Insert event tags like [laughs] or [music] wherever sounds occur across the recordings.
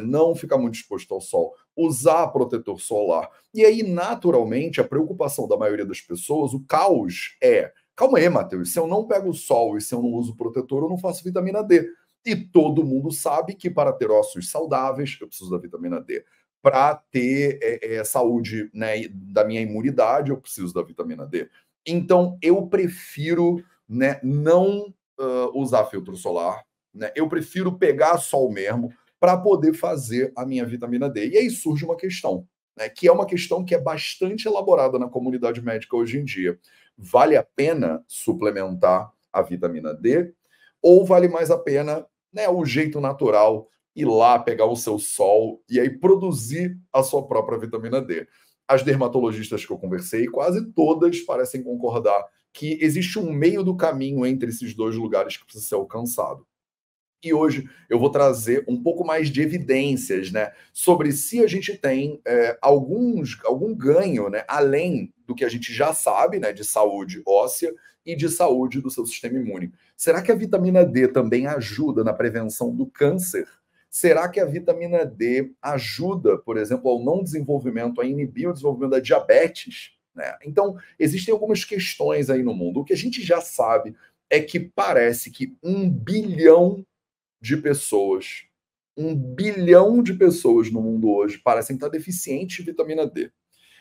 não ficar muito exposto ao sol, usar protetor solar. E aí, naturalmente, a preocupação da maioria das pessoas, o caos é: calma aí, Matheus, se eu não pego o sol e se eu não uso protetor, eu não faço vitamina D. E todo mundo sabe que para ter ossos saudáveis, eu preciso da vitamina D. Para ter é, é, saúde né, da minha imunidade, eu preciso da vitamina D. Então, eu prefiro né, não uh, usar filtro solar. Né? Eu prefiro pegar sol mesmo para poder fazer a minha vitamina D. E aí surge uma questão, né, que é uma questão que é bastante elaborada na comunidade médica hoje em dia. Vale a pena suplementar a vitamina D? Ou vale mais a pena né, o jeito natural, ir lá pegar o seu sol e aí produzir a sua própria vitamina D. As dermatologistas que eu conversei, quase todas parecem concordar que existe um meio do caminho entre esses dois lugares que precisa ser alcançado. E hoje eu vou trazer um pouco mais de evidências né, sobre se a gente tem é, alguns, algum ganho né, além do que a gente já sabe né, de saúde óssea e de saúde do seu sistema imune. Será que a vitamina D também ajuda na prevenção do câncer? Será que a vitamina D ajuda, por exemplo, ao não desenvolvimento, a inibir o desenvolvimento da diabetes? Né? Então, existem algumas questões aí no mundo. O que a gente já sabe é que parece que um bilhão de pessoas, um bilhão de pessoas no mundo hoje parecem estar deficientes de vitamina D.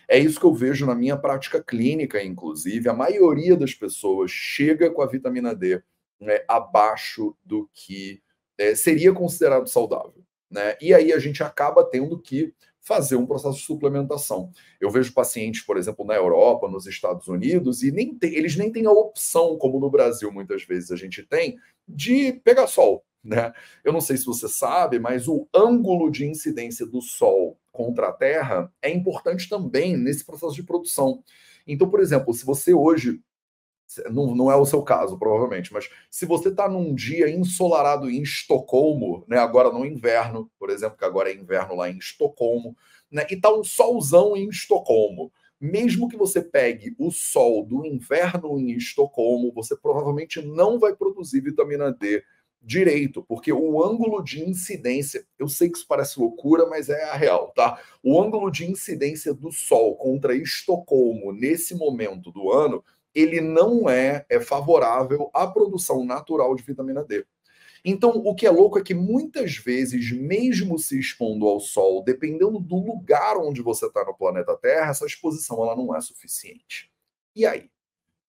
É isso que eu vejo na minha prática clínica, inclusive. A maioria das pessoas chega com a vitamina D né, abaixo do que é, seria considerado saudável. Né? E aí a gente acaba tendo que fazer um processo de suplementação. Eu vejo pacientes, por exemplo, na Europa, nos Estados Unidos, e nem tem, eles nem têm a opção, como no Brasil muitas vezes a gente tem, de pegar sol. Né? Eu não sei se você sabe, mas o ângulo de incidência do Sol contra a Terra é importante também nesse processo de produção. Então, por exemplo, se você hoje não, não é o seu caso, provavelmente, mas se você está num dia ensolarado em Estocolmo, né, agora no inverno, por exemplo, que agora é inverno lá em Estocolmo, né, e está um solzão em Estocolmo, mesmo que você pegue o sol do inverno em Estocolmo, você provavelmente não vai produzir vitamina D direito, porque o ângulo de incidência, eu sei que isso parece loucura, mas é a real, tá? O ângulo de incidência do Sol contra Estocolmo nesse momento do ano ele não é, é favorável à produção natural de vitamina D. Então, o que é louco é que muitas vezes, mesmo se expondo ao sol, dependendo do lugar onde você está no planeta Terra, essa exposição ela não é suficiente. E aí?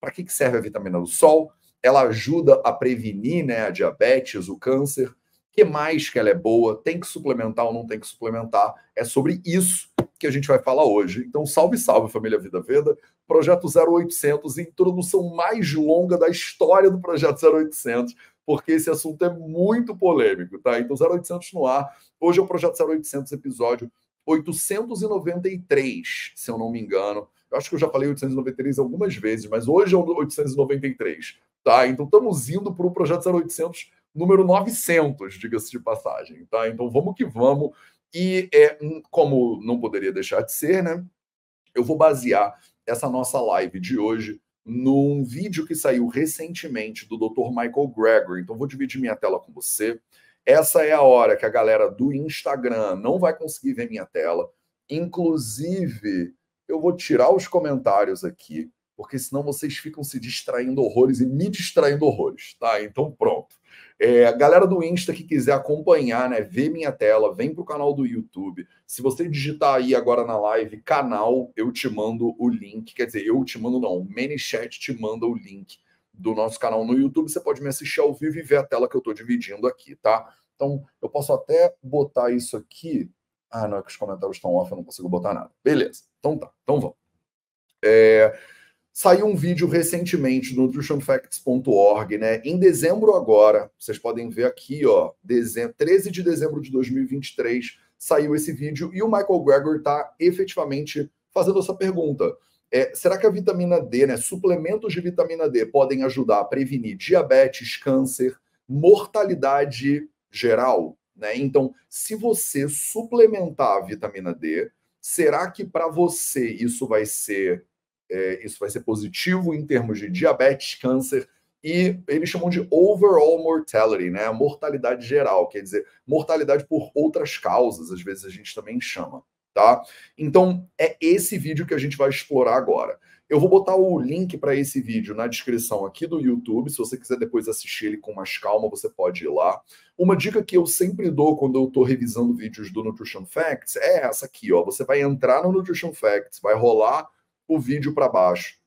Para que serve a vitamina do sol? Ela ajuda a prevenir né, a diabetes, o câncer. que mais que ela é boa? Tem que suplementar ou não tem que suplementar? É sobre isso que a gente vai falar hoje. Então, salve, salve, família Vida Veda. Projeto 0800, introdução mais longa da história do Projeto 0800, porque esse assunto é muito polêmico, tá? Então, 0800 no ar. Hoje é o Projeto 0800, episódio 893, se eu não me engano. Eu acho que eu já falei 893 algumas vezes, mas hoje é o 893, tá? Então, estamos indo para o Projeto 0800 número 900, diga-se de passagem, tá? Então, vamos que vamos. E é, como não poderia deixar de ser, né? Eu vou basear essa nossa live de hoje num vídeo que saiu recentemente do Dr. Michael Gregory. Então, vou dividir minha tela com você. Essa é a hora que a galera do Instagram não vai conseguir ver minha tela. Inclusive, eu vou tirar os comentários aqui, porque senão vocês ficam se distraindo horrores e me distraindo horrores, tá? Então, pronto. É, a galera do Insta que quiser acompanhar, né, ver minha tela, vem para o canal do YouTube. Se você digitar aí agora na live canal, eu te mando o link. Quer dizer, eu te mando não, o ManyChat te manda o link do nosso canal no YouTube. Você pode me assistir ao vivo e ver a tela que eu estou dividindo aqui, tá? Então, eu posso até botar isso aqui. Ah, não, é que os comentários estão off, eu não consigo botar nada. Beleza, então tá, então vamos. É, Saiu um vídeo recentemente no nutritionfacts.org, né? Em dezembro agora, vocês podem ver aqui, ó, dezembro, 13 de dezembro de 2023, saiu esse vídeo e o Michael Greger está efetivamente fazendo essa pergunta. É, será que a vitamina D, né, suplementos de vitamina D podem ajudar a prevenir diabetes, câncer, mortalidade geral? Né? Então, se você suplementar a vitamina D, será que para você isso vai ser é, isso vai ser positivo em termos de diabetes, câncer e eles chamam de overall mortality, né? Mortalidade geral, quer dizer, mortalidade por outras causas, às vezes a gente também chama, tá? Então, é esse vídeo que a gente vai explorar agora. Eu vou botar o link para esse vídeo na descrição aqui do YouTube. Se você quiser depois assistir ele com mais calma, você pode ir lá. Uma dica que eu sempre dou quando eu estou revisando vídeos do Nutrition Facts é essa aqui, ó. Você vai entrar no Nutrition Facts, vai rolar o vídeo para baixo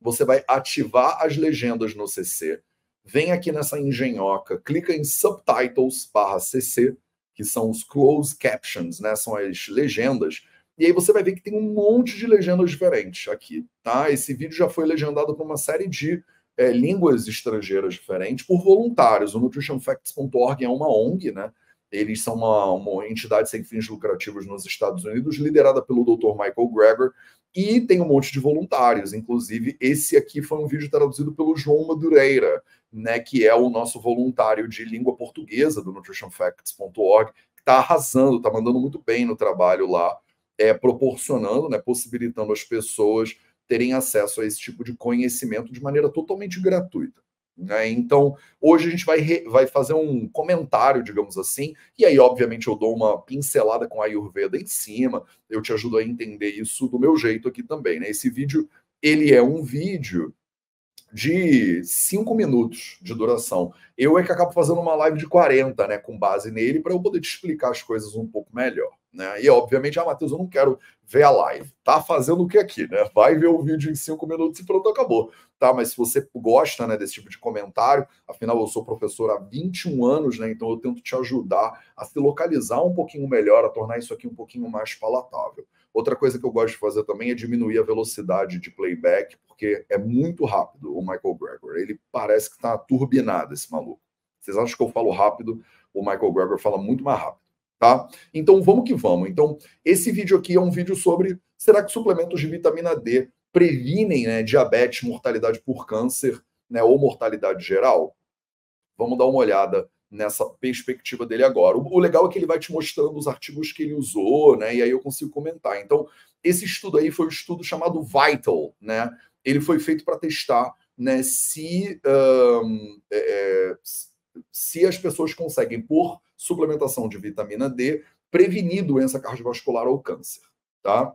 você vai ativar as legendas no CC, vem aqui nessa engenhoca, clica em Subtitles barra CC, que são os closed captions, né? São as legendas. E aí você vai ver que tem um monte de legendas diferentes aqui, tá? Esse vídeo já foi legendado por uma série de é, línguas estrangeiras diferentes por voluntários. O nutritionfacts.org é uma ONG, né? Eles são uma, uma entidade sem fins lucrativos nos Estados Unidos, liderada pelo Dr. Michael Greger, e tem um monte de voluntários. Inclusive, esse aqui foi um vídeo traduzido pelo João Madureira, né, que é o nosso voluntário de língua portuguesa do nutritionfacts.org, que está arrasando, está mandando muito bem no trabalho lá, é, proporcionando, né, possibilitando as pessoas terem acesso a esse tipo de conhecimento de maneira totalmente gratuita. Né? Então, hoje a gente vai, re, vai fazer um comentário, digamos assim, e aí, obviamente, eu dou uma pincelada com a Ayurveda em cima, eu te ajudo a entender isso do meu jeito aqui também. Né? Esse vídeo, ele é um vídeo de cinco minutos de duração. Eu é que acabo fazendo uma live de 40, né, com base nele, para eu poder te explicar as coisas um pouco melhor. Né? E, obviamente, ah, Matheus, eu não quero ver a live. Tá fazendo o que aqui, né? Vai ver o vídeo em cinco minutos e pronto, acabou. Tá, mas se você gosta né, desse tipo de comentário, afinal eu sou professor há 21 anos, né? Então eu tento te ajudar a se localizar um pouquinho melhor, a tornar isso aqui um pouquinho mais palatável. Outra coisa que eu gosto de fazer também é diminuir a velocidade de playback, porque é muito rápido o Michael Gregor. Ele parece que está turbinado, esse maluco. Vocês acham que eu falo rápido? O Michael Gregor fala muito mais rápido tá? Então vamos que vamos. Então, esse vídeo aqui é um vídeo sobre será que suplementos de vitamina D previnem né, diabetes, mortalidade por câncer, né, ou mortalidade geral? Vamos dar uma olhada nessa perspectiva dele agora. O, legal é que ele vai te mostrando os artigos que ele usou, né? E aí eu consigo comentar. Então, esse estudo aí foi um estudo chamado Vital, né? Ele foi feito para testar né, se, um, é, é se as pessoas conseguem, por suplementação de vitamina D, prevenir doença cardiovascular ou câncer, tá?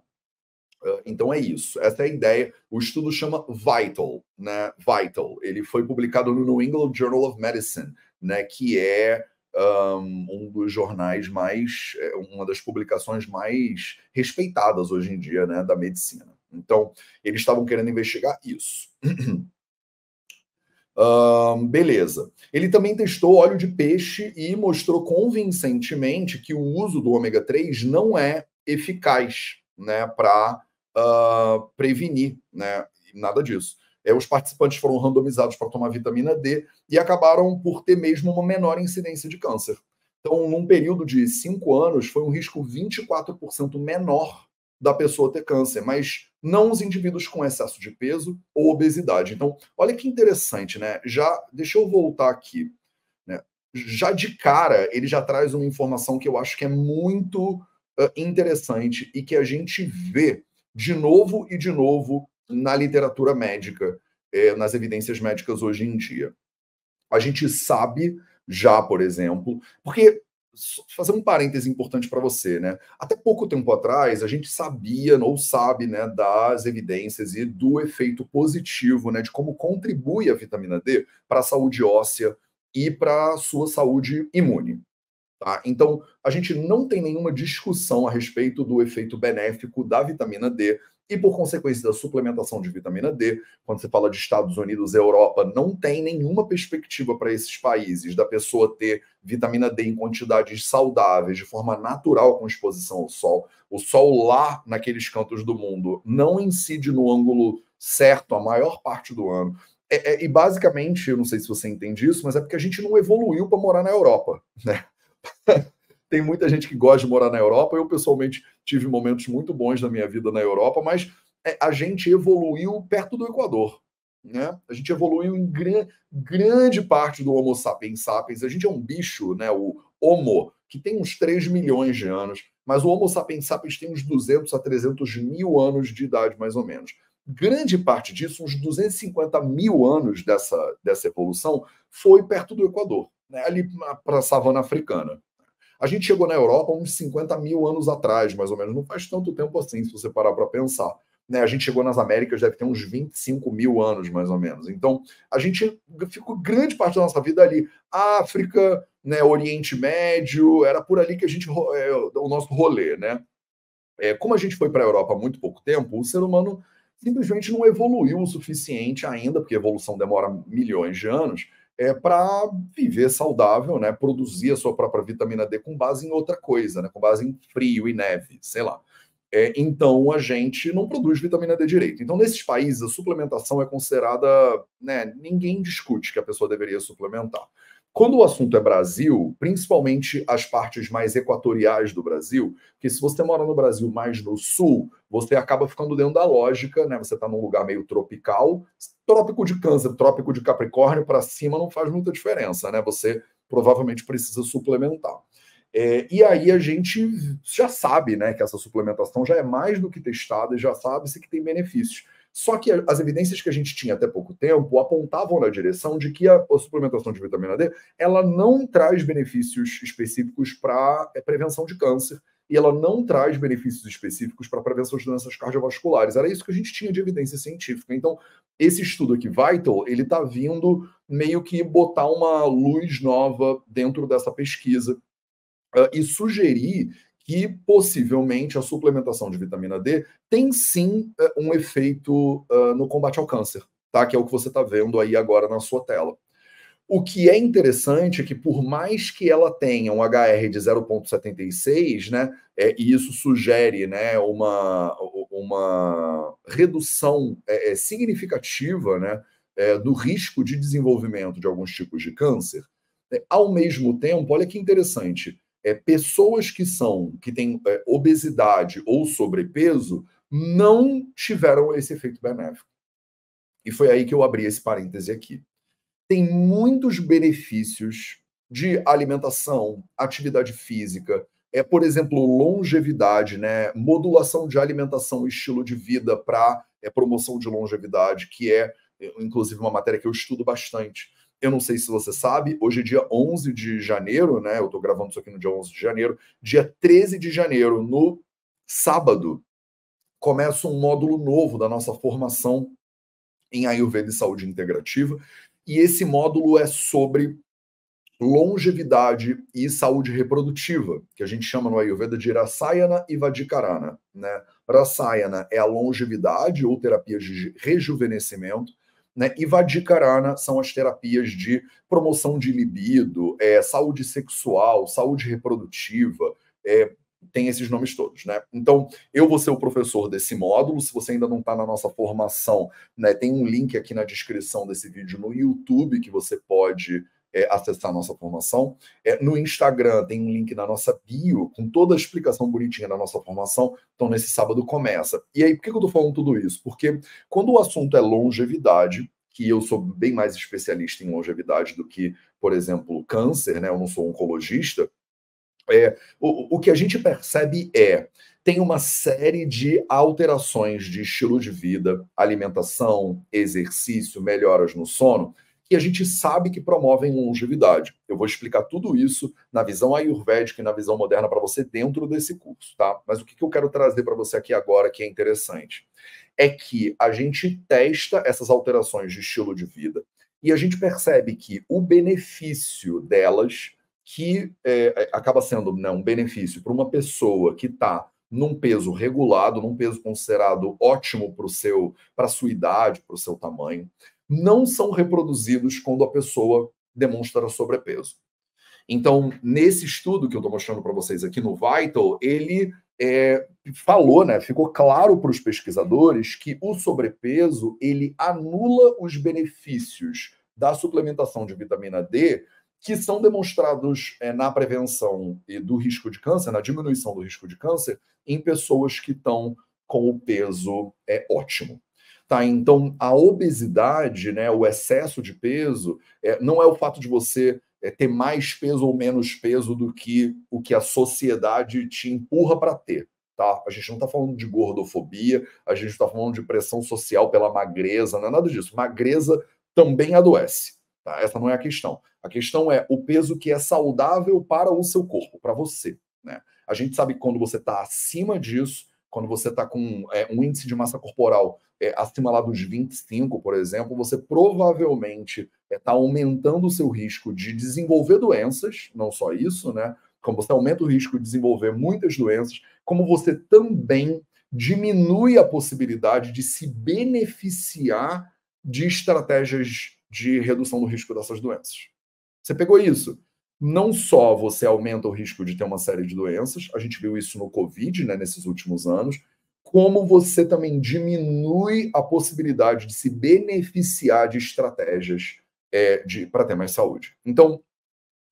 Então é isso. Essa é a ideia. O estudo chama Vital, né? Vital. Ele foi publicado no New England Journal of Medicine, né? Que é um, dos jornais mais, é, uma das publicações mais respeitadas hoje em dia, né? Da medicina. Então eles estavam querendo investigar isso. [clears throat] Um, beleza. Ele também testou óleo de peixe e mostrou convincentemente que o uso do ômega 3 não é eficaz né, para uh, ah, prevenir né, nada disso. É, os participantes foram randomizados para tomar vitamina D e acabaram por ter mesmo uma menor incidência de câncer. Então, num período de cinco anos, foi um risco 24% menor da pessoa ter câncer, mas não os indivíduos com excesso de peso ou obesidade. Então, olha que interessante, né? Já deixa eu voltar aqui. Né? Já de cara, ele já traz uma informação que eu acho que é muito uh, interessante e que a gente vê de novo e de novo na literatura médica, eh, nas evidências médicas hoje em dia. A gente sabe já, por exemplo, porque fazer um parêntese importante para você, né? Até pouco tempo atrás, a gente sabia ou sabe, né, das evidências e do efeito positivo, né, de como contribui a vitamina D para a saúde óssea e para a sua saúde imune. Tá? Então, a gente não tem nenhuma discussão a respeito do efeito benéfico da vitamina D e, por consequência da suplementação de vitamina D, quando você fala de Estados Unidos e Europa, não tem nenhuma perspectiva para esses países da pessoa ter vitamina D em quantidades saudáveis, de forma natural com exposição ao sol. O sol lá naqueles cantos do mundo não incide no ângulo certo a maior parte do ano. É, é, e basicamente, eu não sei se você entende isso, mas é porque a gente não evoluiu para morar na Europa, né? Tem muita gente que gosta de morar na Europa. Eu, pessoalmente, tive momentos muito bons na minha vida na Europa, mas é, a gente evoluiu perto do Equador. Né? A gente evoluiu em gran, grande parte do Homo sapiens sapiens. A gente é um bicho, né? o Homo, que tem uns 3 milhões de anos, mas o Homo sapiens sapiens tem uns 200 a 300 mil anos de idade, mais ou menos. grande parte disso, uns 250 mil anos dessa, dessa evolução, foi perto do Equador, né, ali para a savana africana. A gente chegou na Europa uns 50 mil anos atrás, mais ou menos. Não faz tanto tempo assim, se você parar para pensar. Né? A gente chegou nas Américas, deve ter uns 25 mil anos, mais ou menos. Então, a gente ficou grande parte da nossa vida ali. África, né, Oriente Médio, era por ali que a gente. É, o nosso rolê, né? É, como a gente foi para a Europa há muito pouco tempo, o ser humano simplesmente não evoluiu o suficiente ainda, porque evolução demora milhões de anos, é, para viver saudável, né? Produzir a sua própria vitamina D com base em outra coisa, né? Com base em frio e neve, sei lá. É, então a gente não produz vitamina D direito. Então, nesses países, a suplementação é considerada. Né, ninguém discute que a pessoa deveria suplementar. Quando o assunto é Brasil, principalmente as partes mais equatoriais do Brasil, que se você mora no Brasil mais no sul, você acaba ficando dentro da lógica, né? Você está num lugar meio tropical, trópico de câncer, trópico de capricórnio para cima não faz muita diferença, né? Você provavelmente precisa suplementar. É, e aí a gente já sabe, né, que essa suplementação já é mais do que testada e já sabe-se que tem benefícios. Só que as evidências que a gente tinha até pouco tempo apontavam na direção de que a, suplementação de vitamina D ela não traz benefícios específicos para é, prevenção de câncer e ela não traz benefícios específicos para prevenção de doenças cardiovasculares. Era isso que a gente tinha de evidência científica. Então, esse estudo aqui, Vital, ele está vindo meio que botar uma luz nova dentro dessa pesquisa uh, e sugerir que possivelmente a suplementação de vitamina D tem sim eh, um efeito uh, no combate ao câncer, tá? Que é o que você está vendo aí agora na sua tela. O que é interessante é que, por mais que ela tenha um HR de 0,76, né, é, e isso sugere né, uma, uma redução é, é, significativa né, é, do risco de desenvolvimento de alguns tipos de câncer, é, ao mesmo tempo, olha que interessante, é, pessoas que são que têm é, obesidade ou sobrepeso não tiveram esse efeito benéfico. E foi aí que eu abri esse parêntese aqui. Tem muitos benefícios de alimentação, atividade física, é, por exemplo, longevidade, né? modulação de alimentação e estilo de vida para é, promoção de longevidade, que é, inclusive, uma matéria que eu estudo bastante. Eu não sei se você sabe, hoje é dia 11 de janeiro, né? Eu estou gravando isso aqui no dia 11 de janeiro. Dia 13 de janeiro, no sábado, começa um módulo novo da nossa formação em Ayurveda e Saúde Integrativa. E esse módulo é sobre longevidade e saúde reprodutiva, que a gente chama no Ayurveda de Rasayana e Vadikarana. Né? Rasayana é a longevidade ou terapias de rejuvenescimento, né? E Vadikarana são as terapias de promoção de libido, é, saúde sexual, saúde reprodutiva, é, tem esses nomes todos, né? Então, eu vou ser o professor desse módulo. Se você ainda não está na nossa formação, né, tem um link aqui na descrição desse vídeo no YouTube que você pode é, acessar a nossa formação. É, no Instagram tem um link na nossa bio, com toda a explicação bonitinha da nossa formação. Então, nesse sábado começa. E aí, por que eu estou falando tudo isso? Porque quando o assunto é longevidade, que eu sou bem mais especialista em longevidade do que, por exemplo, câncer, né? Eu não sou oncologista. É, o, o que a gente percebe é tem uma série de alterações de estilo de vida, alimentação, exercício, melhoras no sono, que a gente sabe que promovem longevidade. Eu vou explicar tudo isso na visão ayurvédica e na visão moderna para você dentro desse curso, tá? Mas o que, eu quero trazer para você aqui agora que é interessante é que a gente testa essas alterações de estilo de vida e a gente percebe que o benefício delas, que é, é acaba sendo né, um benefício para uma pessoa que está num peso regulado, num peso considerado ótimo para seu, para sua idade, para o seu tamanho, não são reproduzidos quando a pessoa demonstra sobrepeso. Então, nesse estudo que eu estou mostrando para vocês aqui no Vital, ele é, falou, né, ficou claro para os pesquisadores que o sobrepeso ele anula os benefícios da suplementação de vitamina D que são demonstrados é, na prevenção do risco de câncer, na diminuição do risco de câncer, em pessoas que estão com o peso é, ótimo. Tá, então a obesidade, né, o excesso de peso, é, não é o fato de você é, ter mais peso ou menos peso do que o que a sociedade te empurra para ter. tá? A gente não está falando de gordofobia, a gente está falando de pressão social pela magreza, não é nada disso. Magreza também adoece, tá? Essa não é a questão. A questão é o peso que é saudável para o seu corpo, para você, né? A gente sabe que quando você está acima disso, quando você está com é, um índice de massa corporal é, acima lá dos 25, por exemplo, você provavelmente está é, tá aumentando o seu risco de desenvolver doenças, não só isso, né? Como você aumenta o risco de desenvolver muitas doenças, como você também diminui a possibilidade de se beneficiar de estratégias de redução do risco dessas doenças. Você pegou isso? Não só você aumenta o risco de ter uma série de doenças, a gente viu isso no Covid, né, nesses últimos anos, como você também diminui a possibilidade de se beneficiar de estratégias é, para ter mais saúde. Então,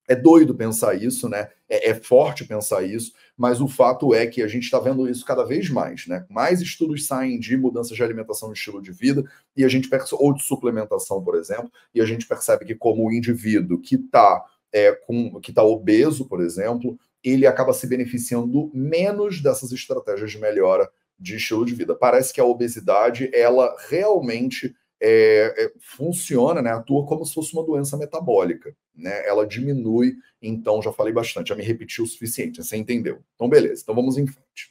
é doido pensar isso, né? É, é, forte pensar isso, mas o fato é que a gente está vendo isso cada vez mais, né? Mais estudos saem de mudanças de alimentação e estilo de vida, e a gente percebe, ou de suplementação, por exemplo, e a gente percebe que como o indivíduo que está é, com que está obeso, por exemplo, ele acaba se beneficiando menos dessas estratégias de melhora de estilo de vida. Parece que a obesidade, ela realmente é, é, funciona, né, atua como se fosse uma doença metabólica, né? Ela diminui, então já falei bastante, já me repeti o suficiente, você entendeu? Então beleza, então vamos em frente.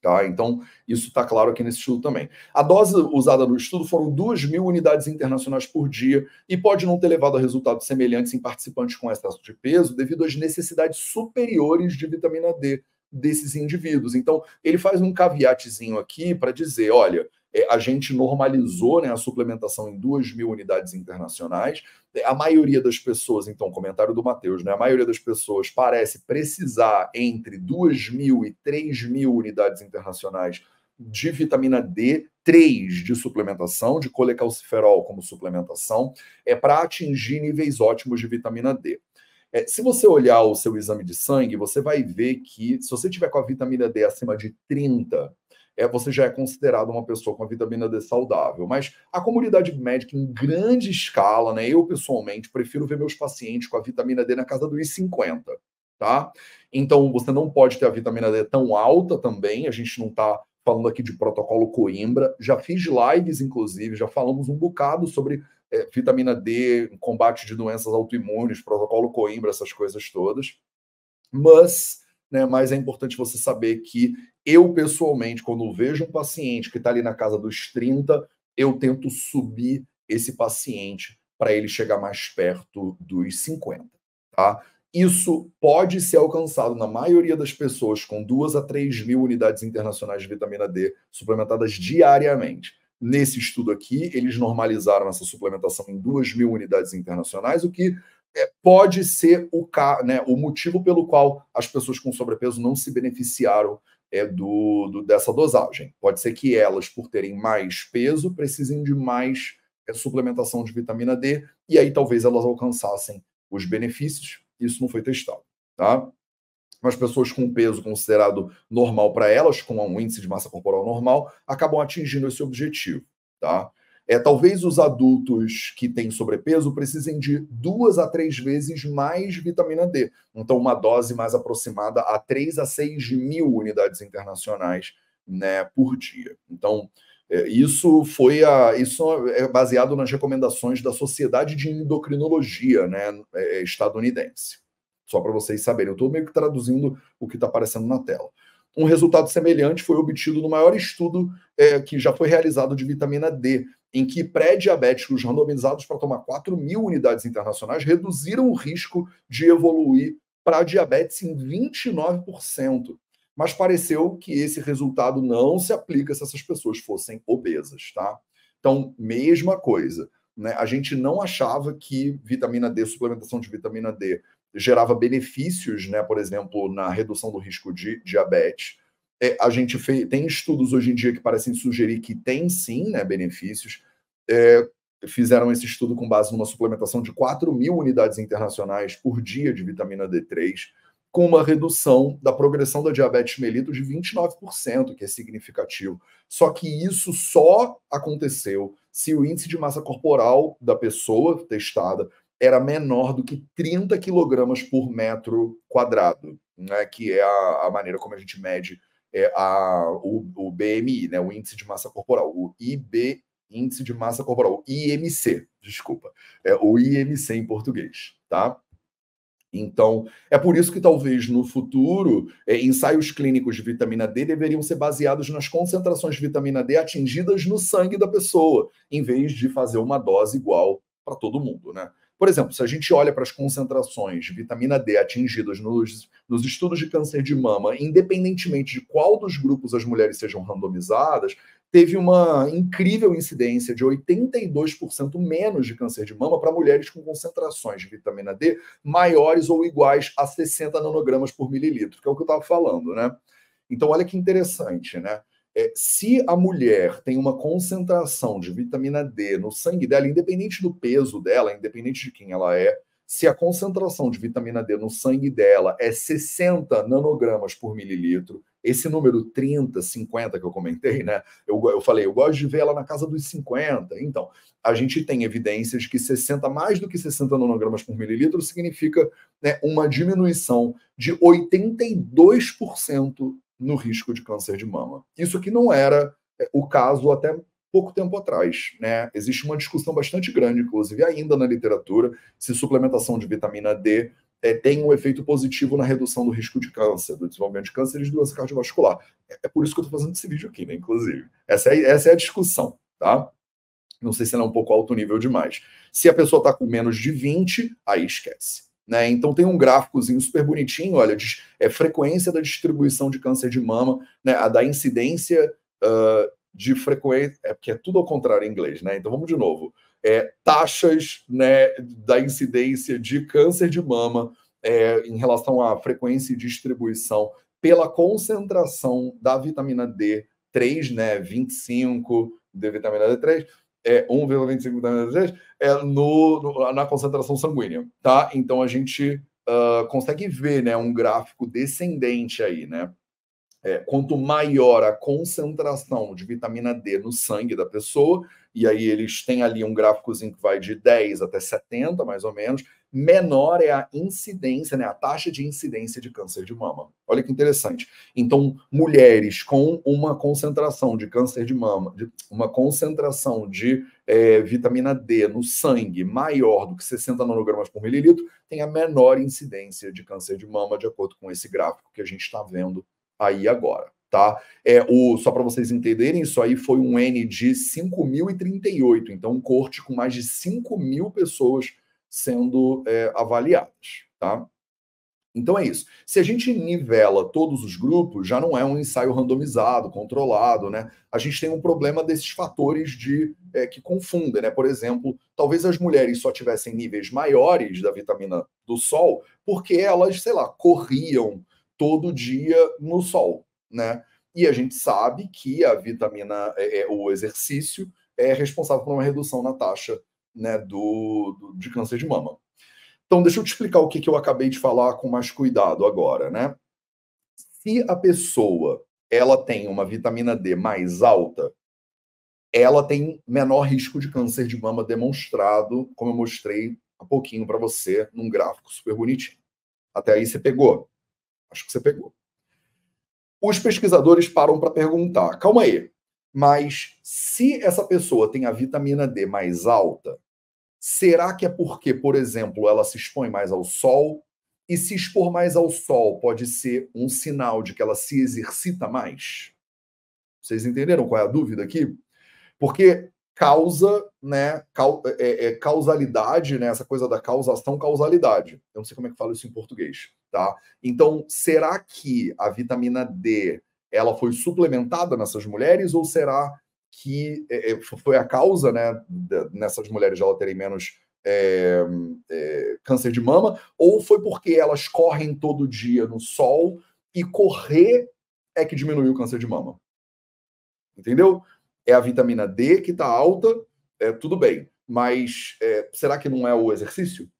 Tá? Então, isso está claro aqui nesse estudo também. A dose usada no estudo foram 2 mil unidades internacionais por dia e pode não ter levado a resultados semelhantes em participantes com excesso de peso devido às necessidades superiores de vitamina D, desses indivíduos. Então, ele faz um caveatezinho aqui para dizer: olha, a gente normalizou né, a suplementação em 2 mil unidades internacionais. É, a maioria das pessoas, então, comentário do Matheus, né? A maioria das pessoas parece precisar entre 2 mil e 3 mil unidades internacionais de vitamina D, 3 de suplementação, de colecalciferol como suplementação, é para atingir níveis ótimos de vitamina D. É, se você olhar o seu exame de sangue, você vai ver que se você tiver com a vitamina D acima de 30, é, você já é considerado uma pessoa com a vitamina D saudável. Mas a comunidade médica, em grande escala, né, eu pessoalmente prefiro ver meus pacientes com a vitamina D na casa dos 50, tá? Então você não pode ter a vitamina D tão alta também, a gente não está falando aqui de protocolo Coimbra, já fiz lives, inclusive, já falamos um bocado sobre é, vitamina D, combate de doenças autoimunes, protocolo Coimbra, essas coisas todas. Mas, né, mas é importante você saber que eu, pessoalmente, quando vejo um paciente que está ali na casa dos 30, eu tento subir esse paciente para ele chegar mais perto dos 50, tá? Isso pode ser alcançado na maioria das pessoas com duas a três mil unidades internacionais de vitamina D suplementadas diariamente. Nesse estudo aqui, eles normalizaram essa suplementação em 2 mil unidades internacionais, o que pode ser o, né, o motivo pelo qual as pessoas com sobrepeso não se beneficiaram é, do, do, dessa dosagem. Pode ser que elas, por terem mais peso, precisem de mais é, suplementação de vitamina D, e aí talvez elas alcançassem os benefícios. Isso não foi testado, tá? mas pessoas com peso considerado normal para elas, com um índice de massa corporal normal, acabam atingindo esse objetivo, tá? É, talvez os adultos que têm sobrepeso precisem de duas a três vezes mais vitamina D. Então, uma dose mais aproximada a 3 a 6 mil unidades internacionais né, por dia. Então, é, isso foi a, isso é baseado nas recomendações da Sociedade de Endocrinologia né, é, estadunidense. Só para vocês saberem. Eu estou meio que traduzindo o que está aparecendo na tela. Um resultado semelhante foi obtido no maior estudo é, que já foi realizado de vitamina D, em que pré-diabéticos randomizados para tomar 4 mil unidades internacionais reduziram o risco de evoluir para diabetes em 29%. Mas pareceu que esse resultado não se aplica se essas pessoas fossem obesas, tá? Então, mesma coisa. Né? A gente não achava que vitamina D, suplementação de vitamina D, gerava benefícios, né, por exemplo, na redução do risco de diabetes. É, a gente fez, tem estudos hoje em dia que parecem sugerir que tem sim né, benefícios. É, fizeram esse estudo com base numa suplementação de 4 mil unidades internacionais por dia de vitamina D3, com uma redução da progressão da diabetes mellitus de 29%, que é significativo. Só que isso só aconteceu se o índice de massa corporal da pessoa testada era menor do que 30 quilogramas por metro quadrado, né, que é a, a, maneira como a gente mede é a, o, o BMI, né, o índice de massa corporal, o IB, índice de massa corporal, IMC, desculpa, é o IMC em português, tá? Então, é por isso que talvez no futuro é, ensaios clínicos de vitamina D deveriam ser baseados nas concentrações de vitamina D atingidas no sangue da pessoa, em vez de fazer uma dose igual para todo mundo, né? Por exemplo, se a gente olha para as concentrações de vitamina D atingidas nos, nos estudos de câncer de mama, independentemente de qual dos grupos as mulheres sejam randomizadas, teve uma incrível incidência de 82% menos de câncer de mama para mulheres com concentrações de vitamina D maiores ou iguais a 60 nanogramas por mililitro, que é o que eu estava falando, né? Então, olha que interessante, né? É, se a mulher tem uma concentração de vitamina D no sangue dela, independente do peso dela, independente de quem ela é, se a concentração de vitamina D no sangue dela é 60 nanogramas por mililitro, esse número 30, 50 que eu comentei, né? Eu, eu falei, eu gosto de ver ela na casa dos 50. Então, a gente tem evidências que 60, mais do que 60 nanogramas por mililitro, significa né, uma diminuição de 82% no risco de câncer de mama. Isso aqui não era é, o caso até pouco tempo atrás. Né? Existe uma discussão bastante grande, inclusive ainda na literatura, se suplementação de vitamina D é, tem um efeito positivo na redução do risco de câncer, do desenvolvimento de câncer e de doença cardiovascular. É, é por isso que eu estou fazendo esse vídeo aqui, né? Inclusive. Essa é, essa é a discussão, tá? Não sei se ela é um pouco alto nível demais. Se a pessoa está com menos de 20, aí esquece. Né? Então tem um gráficozinho super bonitinho, olha, de, é frequência da distribuição de câncer de mama, né? A da incidência uh, de frequência, é porque é tudo ao contrário em inglês, né? Então vamos de novo. É, taxas né, da incidência de câncer de mama é, em relação à frequência e distribuição pela concentração da vitamina D3, né, 25 de vitamina D3, é 1,25 vitamina D3, é no, no, na concentração sanguínea, tá? Então a gente uh, consegue ver, né, um gráfico descendente aí, né? É, quanto maior a concentração de vitamina D no sangue da pessoa, e aí eles têm ali um gráficozinho que vai de 10 até 70, mais ou menos, menor é a incidência, né, a taxa de incidência de câncer de mama. Olha que interessante. Então, mulheres com uma concentração de câncer de mama, de, uma concentração de é, vitamina D no sangue maior do que 60 nanogramas por mililitro, tem a menor incidência de câncer de mama, de acordo com esse gráfico que a gente está vendo aí agora tá? É, o, só para vocês entenderem, isso aí foi um N de 5.038, então um corte com mais de 5 mil pessoas sendo é, avaliadas, tá? Então é isso. Se a gente nivela todos os grupos, já não é um ensaio randomizado, controlado, né? A gente tem um problema desses fatores de é, que confundem, né? Por exemplo, talvez as mulheres só tivessem níveis maiores da vitamina do sol porque elas, sei lá, corriam todo dia no sol, né? E a gente sabe que a vitamina, é, é, o exercício, é responsável por uma redução na taxa né, do, do, de câncer de mama. Então, deixa eu te explicar o que, que eu acabei de falar com mais cuidado agora, né? Se a pessoa ela tem uma vitamina D mais alta, ela tem menor risco de câncer de mama demonstrado, como eu mostrei há pouquinho para você num gráfico super bonitinho. Até aí você pegou? Acho que você pegou os pesquisadores param para perguntar: calma aí, mas se essa pessoa tem a vitamina D mais alta, será que é porque, por exemplo, ela se expõe mais ao sol? E se expor mais ao sol pode ser um sinal de que ela se exercita mais? Vocês entenderam qual é a dúvida aqui? Porque causa, né, é, é, causalidade, né, essa coisa da causação, causalidade. Eu não sei como é que fala isso em português. Tá? Então, será que a vitamina D ela foi suplementada nessas mulheres ou será que é, é foi a causa né, nessas mulheres de ela terem menos é, é, câncer de mama ou foi porque elas correm todo dia no sol e correr é que diminuiu o câncer de mama? Entendeu? É a vitamina D que está alta, é, tudo bem, mas é, será que não é o exercício?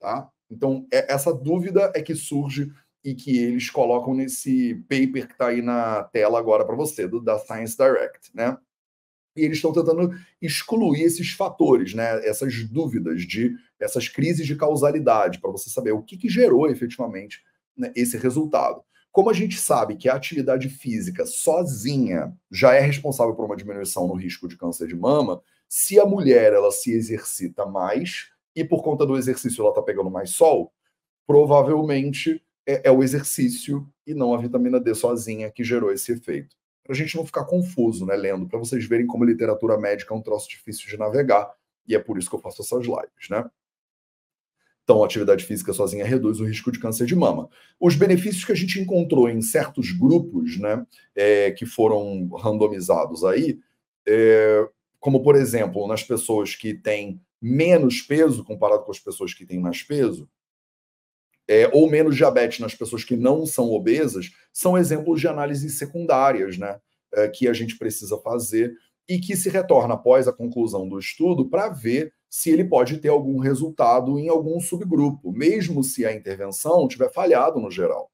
Tá? Então, é, essa dúvida é que surge e que eles colocam nesse paper que está aí na tela agora para você, do, da Science Direct, né? E eles estão tentando excluir esses fatores, né? Essas dúvidas de essas crises de causalidade, para você saber o que, que gerou efetivamente né, esse resultado. Como a gente sabe que a atividade física sozinha já é responsável por uma diminuição no risco de câncer de mama, se a mulher ela se exercita mais e por conta do exercício ela está pegando mais sol, provavelmente é, é, o exercício e não a vitamina D sozinha que gerou esse efeito. Para a gente não ficar confuso, né, lendo, para vocês verem como literatura médica é um troço difícil de navegar, e é por isso que eu faço essas lives, né? Então, a atividade física sozinha reduz o risco de câncer de mama. Os benefícios que a gente encontrou em certos grupos, né, é, que foram randomizados aí, é, como por exemplo, nas pessoas que têm menos peso comparado com as pessoas que têm mais peso, é, ou menos diabetes nas pessoas que não são obesas, são exemplos de análises secundárias, né, é, que a gente precisa fazer e que se retorna após a conclusão do estudo para ver se ele pode ter algum resultado em algum subgrupo, mesmo se a intervenção tiver falhado no geral.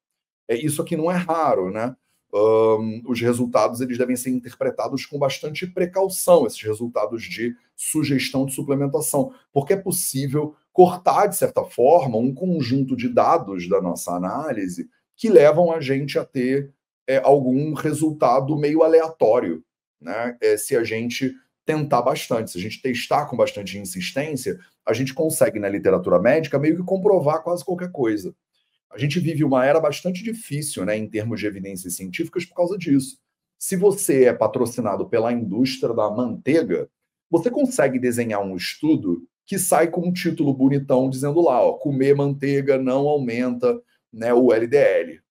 É isso aqui não é raro, né? Um, os resultados eles devem ser interpretados com bastante precaução, esses resultados de sugestão de suplementação, porque é possível cortar, de certa forma, um conjunto de dados da nossa análise que levam a gente a ter é, algum resultado meio aleatório, né? É, se a gente tentar bastante. Se a gente testar com bastante insistência, a gente consegue, na literatura médica, meio que comprovar quase qualquer coisa. A gente vive uma era bastante difícil, né, em termos de evidências científicas, por causa disso. Se você é patrocinado pela indústria da manteiga, você consegue desenhar um estudo que sai com um título bonitão dizendo lá, ó, comer manteiga não aumenta né, o LDL.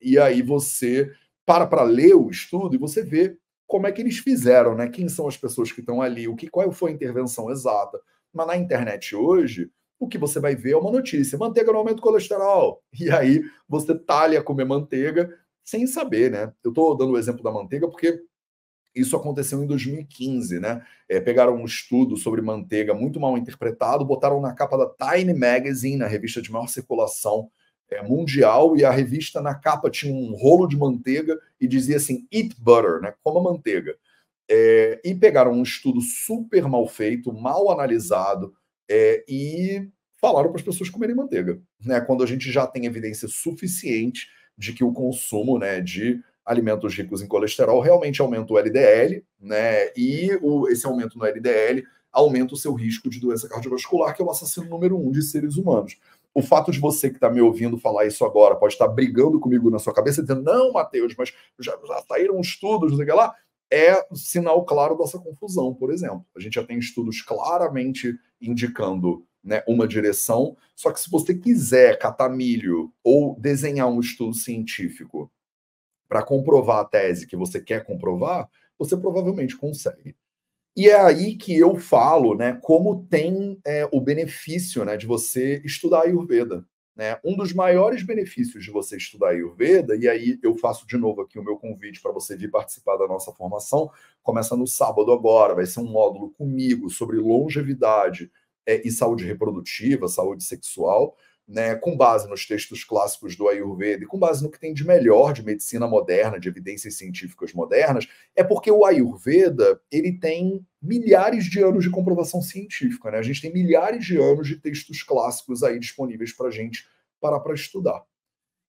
E aí você para para ler o estudo e você vê como é que eles fizeram, né? Quem são as pessoas que estão ali, o que, qual foi a intervenção exata. Mas na internet hoje, o que você vai ver é uma notícia: manteiga não aumenta o colesterol. E aí você talha comer manteiga sem saber, né? Eu estou dando o exemplo da manteiga porque isso aconteceu em 2015, né? É, pegaram um estudo sobre manteiga muito mal interpretado, botaram na capa da Time Magazine, na revista de maior circulação é, mundial e a revista na capa tinha um rolo de manteiga e dizia assim: Eat butter, né? Coma manteiga. É, e pegaram um estudo super mal feito, mal analisado, é, e falaram para as pessoas comerem manteiga, né? Quando a gente já tem evidência suficiente de que o consumo, né, de alimentos ricos em colesterol realmente aumenta o LDL, né? E o, esse aumento no LDL aumenta o seu risco de doença cardiovascular, que é o assassino número um de seres humanos o fato de você que está me ouvindo falar isso agora pode estar brigando comigo na sua cabeça, dizendo, não, Matheus, mas já, já saíram estudos, não sei o que lá, é sinal claro dessa confusão, por exemplo. A gente já tem estudos claramente indicando né, uma direção, só que se você quiser catar milho ou desenhar um estudo científico para comprovar a tese que você quer comprovar, você provavelmente consegue. E é aí que eu falo, né, como tem é, o benefício, né, de você estudar Ayurveda. Né? Um dos maiores benefícios de você estudar Ayurveda, e aí eu faço de novo aqui o meu convite para você vir participar da nossa formação, começa no sábado agora, vai ser um módulo comigo sobre longevidade é, e saúde reprodutiva, saúde sexual né, com base nos textos clássicos do Ayurveda e com base no que tem de melhor de medicina moderna, de evidências científicas modernas, é porque o Ayurveda ele tem milhares de anos de comprovação científica. Né? A gente tem milhares de anos de textos clássicos aí disponíveis para a gente parar para estudar.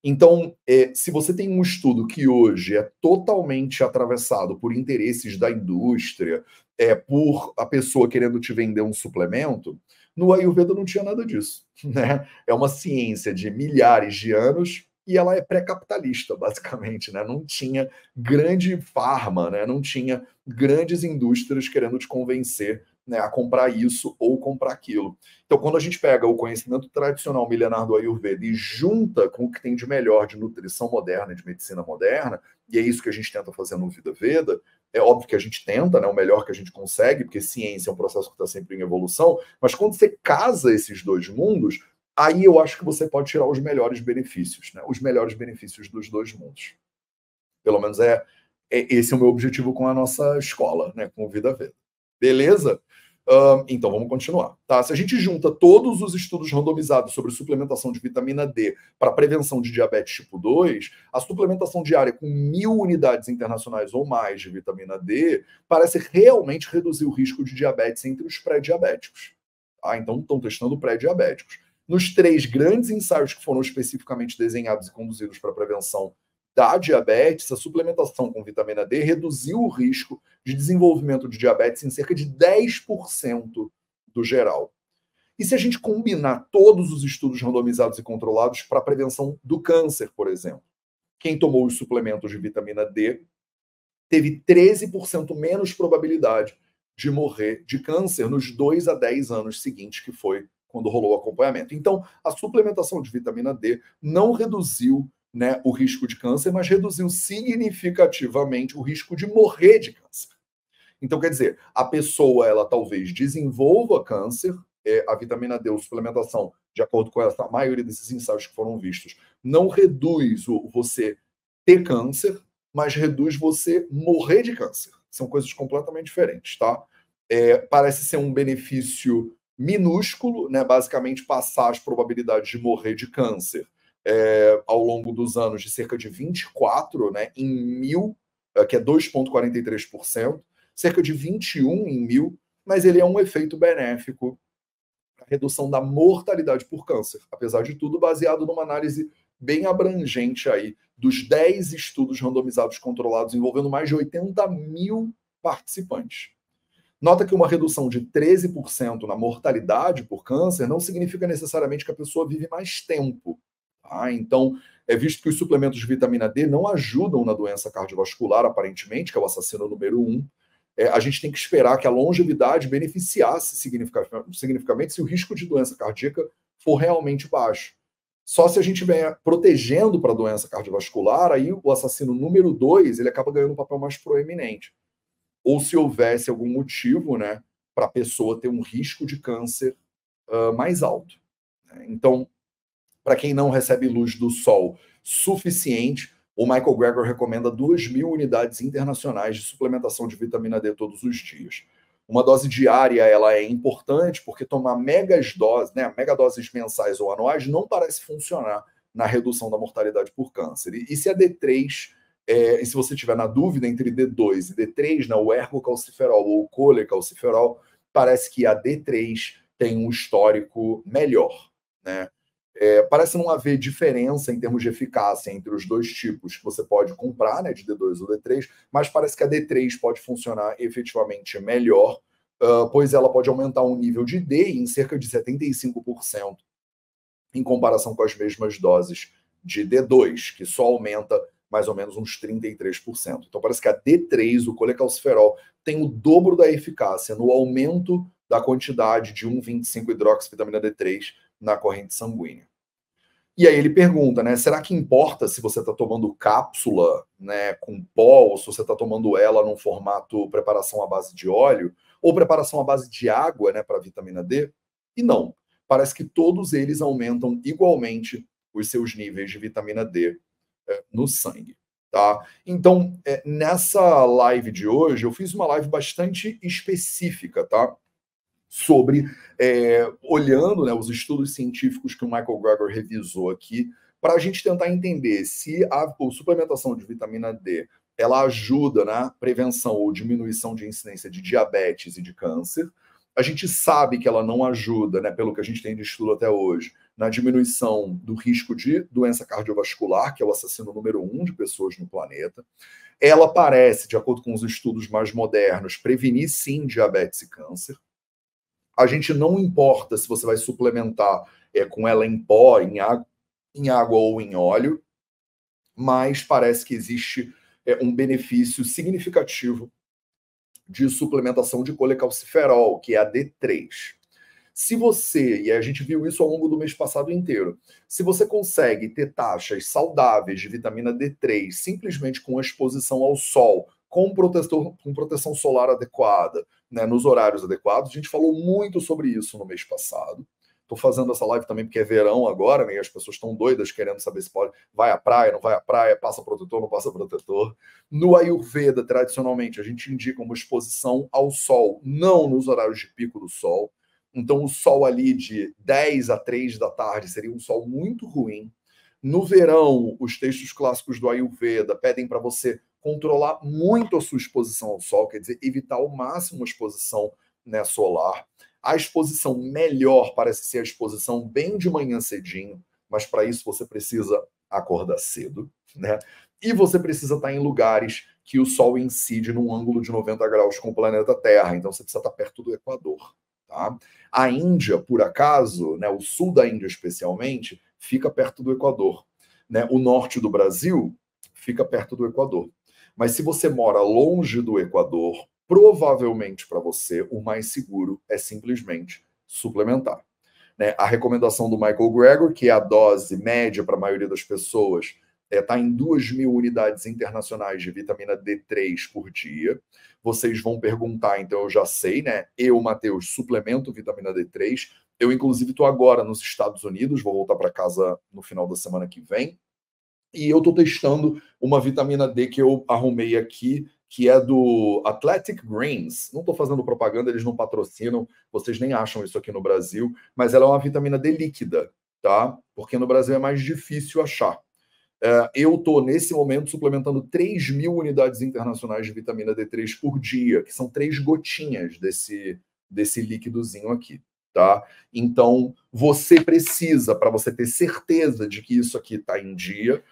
Então, é, se você tem um estudo que hoje é totalmente atravessado por interesses da indústria, é por a pessoa querendo te vender um suplemento, no Ayurveda não tinha nada disso. [laughs] Né? É uma ciência de milhares de anos e ela é pré-capitalista, basicamente. Né? Não tinha grande farma, né? não tinha grandes indústrias querendo te convencer né, a comprar isso ou comprar aquilo. Então, quando a gente pega o conhecimento tradicional milenar do Ayurveda e junta com o que tem de melhor de nutrição moderna, de medicina moderna, e é isso que a gente tenta fazer no Vida Veda, é óbvio que a gente tenta, né, o melhor que a gente consegue, porque ciência é um processo que está sempre em evolução, mas quando você casa esses dois mundos, aí eu acho que você pode tirar os melhores benefícios, né, os melhores benefícios dos dois mundos. Pelo menos é, é esse é o meu objetivo com a nossa escola, né, com o Vida Veda. Beleza? Então vamos continuar. Tá? Se a gente junta todos os estudos randomizados sobre suplementação de vitamina D para prevenção de diabetes tipo 2, a suplementação diária com mil unidades internacionais ou mais de vitamina D parece realmente reduzir o risco de diabetes entre os pré-diabéticos. Tá? Então estão testando pré-diabéticos. Nos três grandes ensaios que foram especificamente desenhados e conduzidos para prevenção da diabetes, a suplementação com vitamina D reduziu o risco de desenvolvimento de diabetes em cerca de 10% do geral. E se a gente combinar todos os estudos randomizados e controlados para a prevenção do câncer, por exemplo, quem tomou os suplementos de vitamina D teve 13% menos probabilidade de morrer de câncer nos 2 a 10 anos seguintes, que foi quando rolou o acompanhamento. Então, a suplementação de vitamina D não reduziu né, o risco de câncer, mas reduziu significativamente o risco de morrer de câncer. Então, quer dizer, a pessoa, ela talvez desenvolva câncer, é, a vitamina D, a suplementação, de acordo com a maioria desses ensaios que foram vistos, não reduz o, você ter câncer, mas reduz você morrer de câncer. São coisas completamente diferentes, tá? É, parece ser um benefício minúsculo, né? Basicamente, passar as probabilidades de morrer de câncer é, ao longo dos anos de cerca de 24, né? Em mil, é, que é 2,43%, cerca de 21 em mil, mas ele é um efeito benéfico para redução da mortalidade por câncer, apesar de tudo, baseado numa análise bem abrangente aí dos 10 estudos randomizados controlados envolvendo mais de 80 mil participantes. Nota que uma redução de 13% na mortalidade por câncer não significa necessariamente que a pessoa vive mais tempo. Tá? Então, é visto que os suplementos de vitamina D não ajudam na doença cardiovascular, aparentemente, que é o assassino número um. É, a gente tem que esperar que a longevidade beneficiasse significativamente se o risco de doença cardíaca for realmente baixo. Só se a gente venha protegendo para a doença cardiovascular, aí o assassino número dois ele acaba ganhando um papel mais proeminente. Ou se houvesse algum motivo, né, para a pessoa ter um risco de câncer uh, mais alto. Né? Então, para quem não recebe luz do sol suficiente, o Michael Greger recomenda 2 mil unidades internacionais de suplementação de vitamina D todos os dias. Uma dose diária ela é importante porque tomar megas doses, né, megadoses mensais ou anuais não parece funcionar na redução da mortalidade por câncer. E, e se a D3, é, e se você tiver na dúvida entre D2 e D3, né, o ergocalciferol ou o colecalciferol, parece que a D3 tem um histórico melhor, né? É, parece não haver diferença em termos de eficácia entre os dois tipos que você pode comprar, né, de D2 ou D3, mas parece que a D3 pode funcionar efetivamente melhor, uh, pois ela pode aumentar o nível de D em cerca de 75% em comparação com as mesmas doses de D2, que só aumenta mais ou menos uns 33%. Então parece que a D3, o colecalciferol, tem o dobro da eficácia no aumento da quantidade de 1,25-hidroxivitamina D3 na corrente sanguínea. E aí ele pergunta, né? Será que importa se você está tomando cápsula, né, com pó, ou se você está tomando ela num formato preparação à base de óleo, ou preparação à base de água, né, para vitamina D? E não. Parece que todos eles aumentam igualmente os seus níveis de vitamina D é, no sangue. Tá? Então, é, nessa live de hoje, eu fiz uma live bastante específica, tá? Sobre é, olhando né, os estudos científicos que o Michael Greger revisou aqui, para a gente tentar entender se a, a suplementação de vitamina D ela ajuda na prevenção ou diminuição de incidência de diabetes e de câncer. A gente sabe que ela não ajuda, né, pelo que a gente tem de estudo até hoje, na diminuição do risco de doença cardiovascular, que é o assassino número um de pessoas no planeta. Ela parece, de acordo com os estudos mais modernos, prevenir sim diabetes e câncer a gente não importa se você vai suplementar é, com ela em pó, em água, em água ou em óleo, mas parece que existe é, um benefício significativo de suplementação de colecalciferol, que é a D3. Se você, e a gente viu isso ao longo do mês passado inteiro, se você consegue ter taxas saudáveis de vitamina D3 simplesmente com exposição ao sol, com, protetor, com proteção solar adequada, né, nos horários adequados. A gente falou muito sobre isso no mês passado. Estou fazendo essa live também porque é verão agora, né? E as pessoas estão doidas querendo saber se pode. Vai à praia, não vai à praia, passa protetor, não passa protetor. No Ayurveda, tradicionalmente, a gente indica uma exposição ao sol, não nos horários de pico do sol. Então, o sol ali de 10 a 3 da tarde seria um sol muito ruim. No verão, os textos clássicos do Ayurveda pedem para você controlar muito a sua exposição ao sol, quer dizer, evitar ao máximo a exposição né, solar. A exposição melhor parece ser a exposição bem de manhã cedinho, mas para isso você precisa acordar cedo, né? e você precisa estar em lugares que o Sol incide num ângulo de 90 graus com o planeta Terra. Então você precisa estar perto do Equador. Tá? A Índia, por acaso, né, o sul da Índia especialmente, fica perto do Equador. Né? O norte do Brasil fica perto do Equador. Mas se você mora longe do Equador, provavelmente para você o mais seguro é simplesmente suplementar. Né? A recomendação do Michael Gregor, que é a dose média para a maioria das pessoas, está é, tá em 2 mil unidades internacionais de vitamina D3 por dia. Vocês vão perguntar, então eu já sei, né? Eu, Matheus, suplemento vitamina D3. Eu, inclusive, estou agora nos Estados Unidos, vou voltar para casa no final da semana que vem. E eu estou testando uma vitamina D que eu arrumei aqui, que é do Athletic Greens. Não estou fazendo propaganda, eles não patrocinam, vocês nem acham isso aqui no Brasil, mas ela é uma vitamina D líquida, tá? Porque no Brasil é mais difícil achar. É, eu estou, nesse momento, suplementando 3 mil unidades internacionais de vitamina D3 por dia, que são três gotinhas desse, desse líquidozinho aqui. Tá? Então, você precisa, para você ter certeza de que isso aqui está em dia,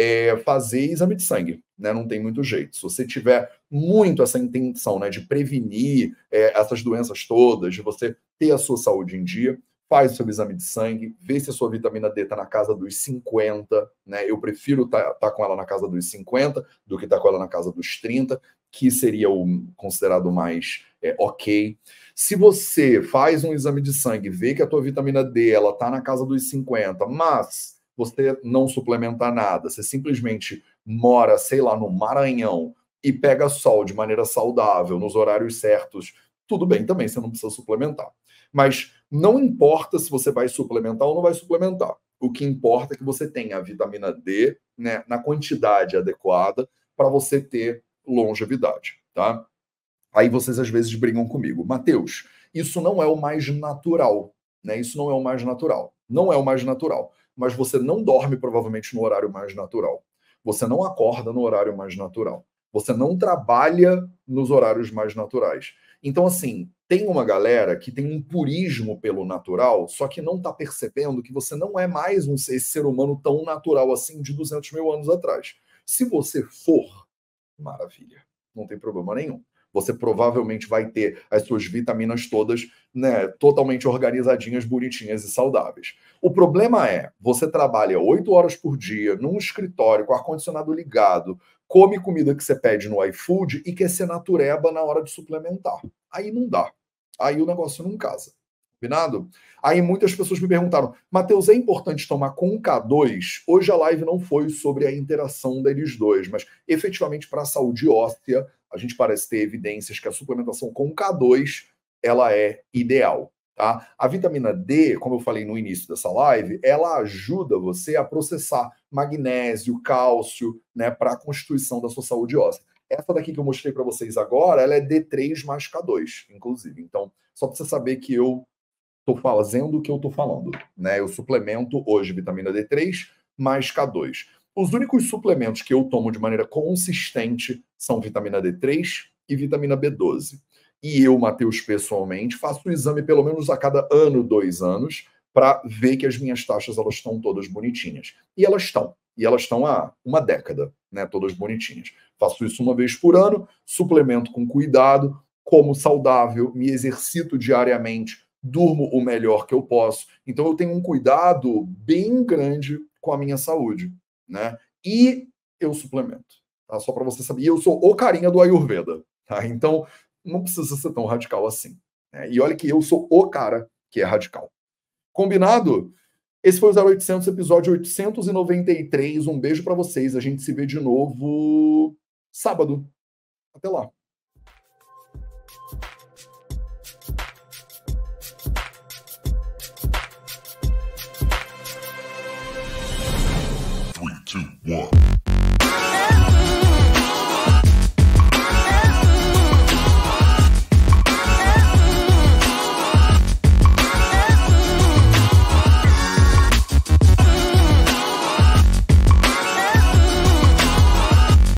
é fazer exame de sangue, né? Não tem muito jeito. Se você tiver muito essa intenção, né, de prevenir é, essas doenças todas, de você ter a sua saúde em dia, faz o seu exame de sangue, vê se a sua vitamina D está na casa dos 50, né? Eu prefiro estar tá, tá com ela na casa dos 50 do que estar tá com ela na casa dos 30, que seria o considerado mais é, ok. Se você faz um exame de sangue, vê que a tua vitamina D ela está na casa dos 50, mas você não suplementa nada, você simplesmente mora, sei lá, no Maranhão e pega sol de maneira saudável, nos horários certos, tudo bem também, você não precisa suplementar. Mas não importa se você vai suplementar ou não vai suplementar. O que importa é que você tenha a vitamina D né, na quantidade adequada para você ter longevidade, tá? Aí vocês às vezes brigam comigo. Mateus, isso não é o mais natural, né? Isso não é o mais natural. Não é o mais natural. Mas você não dorme provavelmente no horário mais natural. Você não acorda no horário mais natural. Você não trabalha nos horários mais naturais. Então, assim, tem uma galera que tem um purismo pelo natural, só que não está percebendo que você não é mais um ser humano tão natural assim de 200 mil anos atrás. Se você for, maravilha, não tem problema nenhum. Você provavelmente vai ter as suas vitaminas todas né, totalmente organizadinhas, bonitinhas e saudáveis. O problema é, você trabalha oito horas por dia num escritório com ar-condicionado ligado, come comida que você pede no iFood e quer ser natureba na hora de suplementar. Aí não dá aí o negócio não casa. Combinado? Aí muitas pessoas me perguntaram, Matheus, é importante tomar com K2? Hoje a live não foi sobre a interação deles dois, mas efetivamente para a saúde óssea, a gente parece ter evidências que a suplementação com K2 ela é ideal. Tá? A vitamina D, como eu falei no início dessa live, ela ajuda você a processar magnésio, cálcio, né, para a constituição da sua saúde óssea. Essa daqui que eu mostrei para vocês agora, ela é D3 mais K2, inclusive. Então, só para você saber que eu estou fazendo o que eu estou falando. Né? Eu suplemento hoje vitamina D3 mais K2. Os únicos suplementos que eu tomo de maneira consistente são vitamina D3 e vitamina B12. E eu, Matheus, pessoalmente, faço o exame pelo menos a cada ano, dois anos, para ver que as minhas taxas elas estão todas bonitinhas. E elas estão. E elas estão há uma década, né? Todas bonitinhas. Faço isso uma vez por ano, suplemento com cuidado, como saudável, me exercito diariamente, durmo o melhor que eu posso. Então eu tenho um cuidado bem grande com a minha saúde, né? E eu suplemento, tá? Só para você saber. E eu sou o carinha do Ayurveda, tá? Então não precisa ser tão radical assim. Né? E olha que eu sou o cara que é radical. Combinado? Esse foi o 0800, episódio 893. Um beijo para vocês. A gente se vê de novo sábado. Até lá. one.